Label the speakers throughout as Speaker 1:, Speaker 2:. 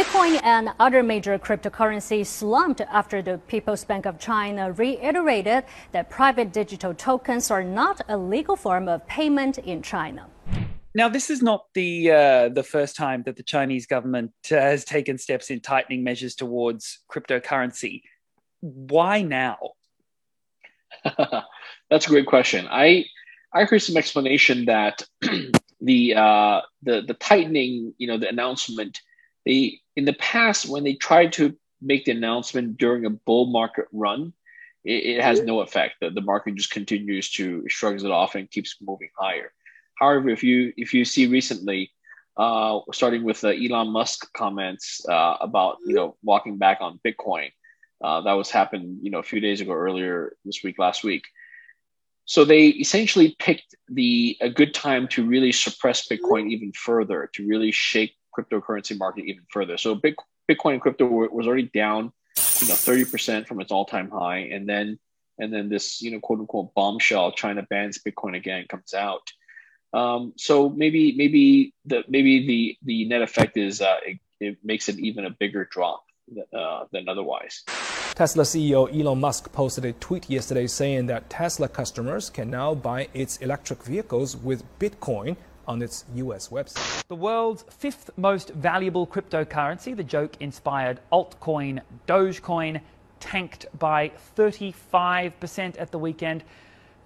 Speaker 1: Bitcoin and other major cryptocurrencies slumped after the People's Bank of China reiterated that private digital tokens are not a legal form of payment in China.
Speaker 2: Now, this is not the uh, the first time that the Chinese government uh, has taken steps in tightening measures towards cryptocurrency. Why now?
Speaker 3: That's a great question. I I heard some explanation that the uh, the the tightening, you know, the announcement they in the past when they tried to make the announcement during a bull market run, it, it has no effect. The, the market just continues to shrugs it off and keeps moving higher. However, if you if you see recently, uh, starting with uh, Elon Musk comments uh, about you know walking back on Bitcoin, uh, that was happened you know a few days ago earlier this week last week. So they essentially picked the a good time to really suppress Bitcoin even further, to really shake cryptocurrency market even further. So Bitcoin and crypto was already down, you know, 30% from its all-time high. And then and then this, you know, quote unquote bombshell, China bans Bitcoin again comes out. Um, so maybe maybe the maybe the the net effect is uh, it, it makes it even a bigger drop uh, than otherwise.
Speaker 4: Tesla CEO Elon Musk posted a tweet yesterday saying that Tesla customers can now buy its electric vehicles with Bitcoin on its US website.
Speaker 5: The world's fifth most valuable cryptocurrency, the joke inspired altcoin Dogecoin, tanked by 35% at the weekend,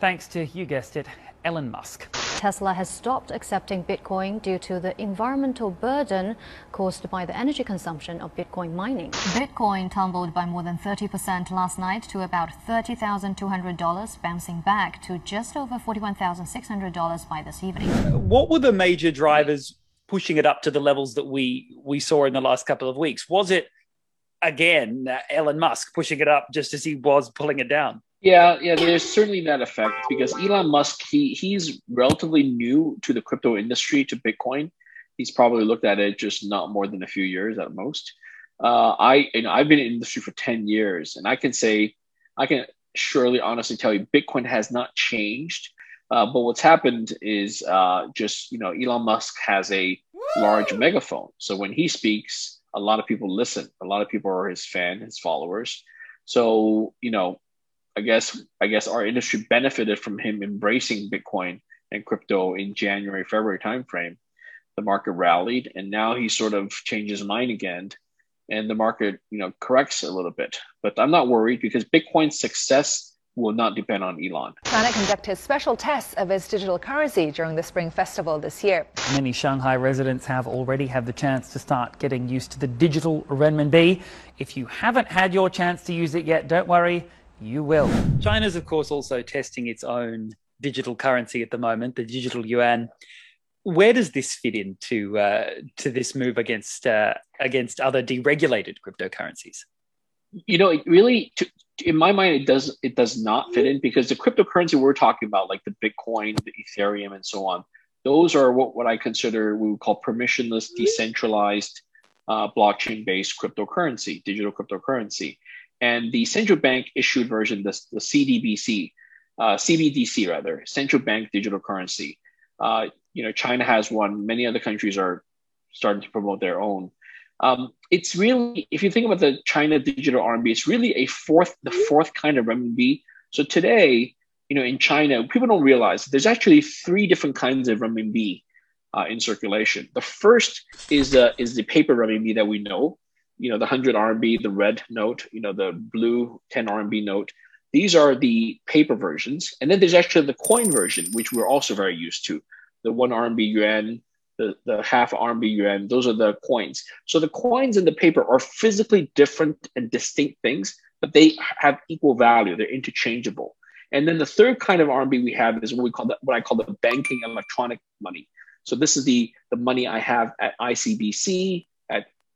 Speaker 5: thanks to, you guessed it, Elon Musk.
Speaker 1: Tesla has stopped accepting Bitcoin due to the environmental burden caused by the energy consumption of Bitcoin mining. Bitcoin tumbled by more than 30% last night to about $30,200, bouncing back to just over $41,600 by this evening.
Speaker 2: Uh, what were the major drivers pushing it up to the levels that we we saw in the last couple of weeks? Was it again uh, Elon Musk pushing it up just as he was pulling it down?
Speaker 3: Yeah, yeah, there's certainly that effect because Elon Musk, he he's relatively new to the crypto industry, to Bitcoin. He's probably looked at it just not more than a few years at most. Uh, I you know I've been in the industry for ten years, and I can say, I can surely honestly tell you, Bitcoin has not changed. Uh, but what's happened is uh, just you know Elon Musk has a large megaphone, so when he speaks, a lot of people listen. A lot of people are his fan, his followers. So you know I guess I guess our industry benefited from him embracing Bitcoin and crypto in January February timeframe. The market rallied, and now he sort of changes his mind again, and the market you know corrects a little bit. But I'm not worried because Bitcoin's success will not depend on Elon.
Speaker 6: China conducted special tests of its digital currency during the Spring Festival this year.
Speaker 5: Many Shanghai residents have already had the chance to start getting used to the digital renminbi. If you haven't had your chance to use it yet, don't worry you will.
Speaker 2: China's, of course, also testing its own digital currency at the moment, the digital yuan. Where does this fit into uh, to this move against uh, against other deregulated cryptocurrencies?
Speaker 3: You know, it really, to, in my mind, it does it does not fit in because the cryptocurrency we're talking about, like the Bitcoin, the Ethereum, and so on, those are what, what I consider we would call permissionless, decentralized, uh, blockchain-based cryptocurrency, digital cryptocurrency. And the central bank issued version, the, the CDBC, uh, CBDC rather, central bank digital currency. Uh, you know, China has one. Many other countries are starting to promote their own. Um, it's really, if you think about the China digital RMB, it's really a fourth, the fourth kind of RMB. So today, you know, in China, people don't realize there's actually three different kinds of RMB uh, in circulation. The first is the is the paper renminbi that we know, you know, the 100 RMB, the red note, you know, the blue 10 RMB note. These are the paper versions. And then there's actually the coin version, which we're also very used to. The one RMB yuan, the, the half RMB yuan, those are the coins. So the coins and the paper are physically different and distinct things, but they have equal value. They're interchangeable. And then the third kind of RMB we have is what we call the, what I call the banking electronic money. So this is the, the money I have at ICBC,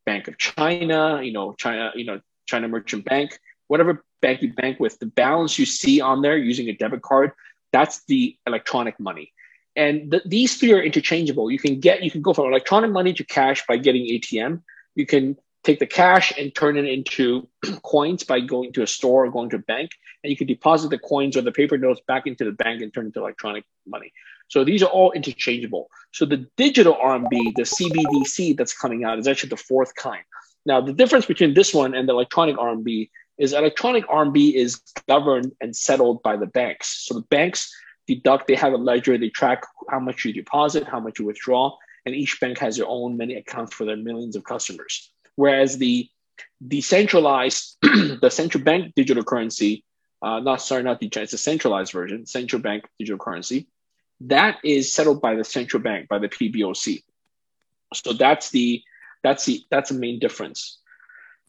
Speaker 3: Bank of China, you know, China, you know, China Merchant Bank, whatever bank you bank with, the balance you see on there using a debit card, that's the electronic money. And the, these three are interchangeable. You can get, you can go from electronic money to cash by getting ATM. You can take the cash and turn it into coins by going to a store or going to a bank. And you can deposit the coins or the paper notes back into the bank and turn into electronic money. So these are all interchangeable. So the digital RMB, the CBDC that's coming out, is actually the fourth kind. Now, the difference between this one and the electronic RMB is electronic RMB is governed and settled by the banks. So the banks deduct, they have a ledger, they track how much you deposit, how much you withdraw, and each bank has their own many accounts for their millions of customers. Whereas the decentralized, the central bank digital currency, uh, not sorry, not the it's a centralized version, central bank digital currency, that is settled by the central bank, by the PBOC. So that's the that's the that's the main difference.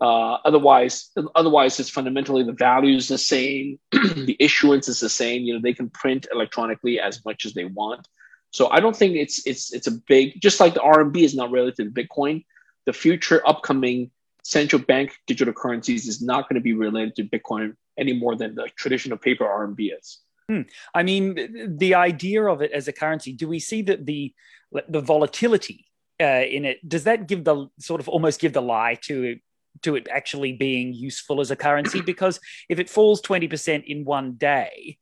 Speaker 3: Uh, otherwise, otherwise, it's fundamentally the value is the same, the issuance is the same. You know, they can print electronically as much as they want. So I don't think it's it's it's a big. Just like the RMB is not related to Bitcoin, the future upcoming central bank digital currencies is not going to be related to Bitcoin any more than the traditional paper RMB is.
Speaker 2: Hmm. I mean, the idea of it as a currency. Do we see that the the volatility uh, in it does that give the sort of almost give the lie to to it actually being useful as a currency because if it falls 20% in one day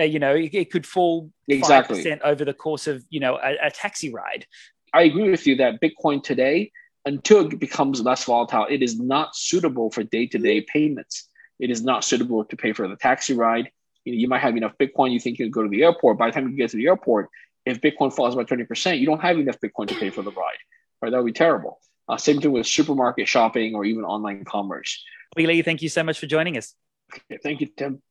Speaker 2: uh, you know it, it, could fall exactly 5% over the course of you know a, a taxi ride
Speaker 3: i agree with you that bitcoin today until it becomes less volatile it is not suitable for day-to-day payments it is not suitable to pay for the taxi ride you, know, you might have enough bitcoin you think you can go to the airport by the time you get to the airport if bitcoin falls by 20% you don't have enough bitcoin to pay for the ride right that would be terrible uh, same thing with supermarket shopping or even online commerce.
Speaker 2: Lee, thank you so much for joining us.
Speaker 3: Okay, thank you, Tim.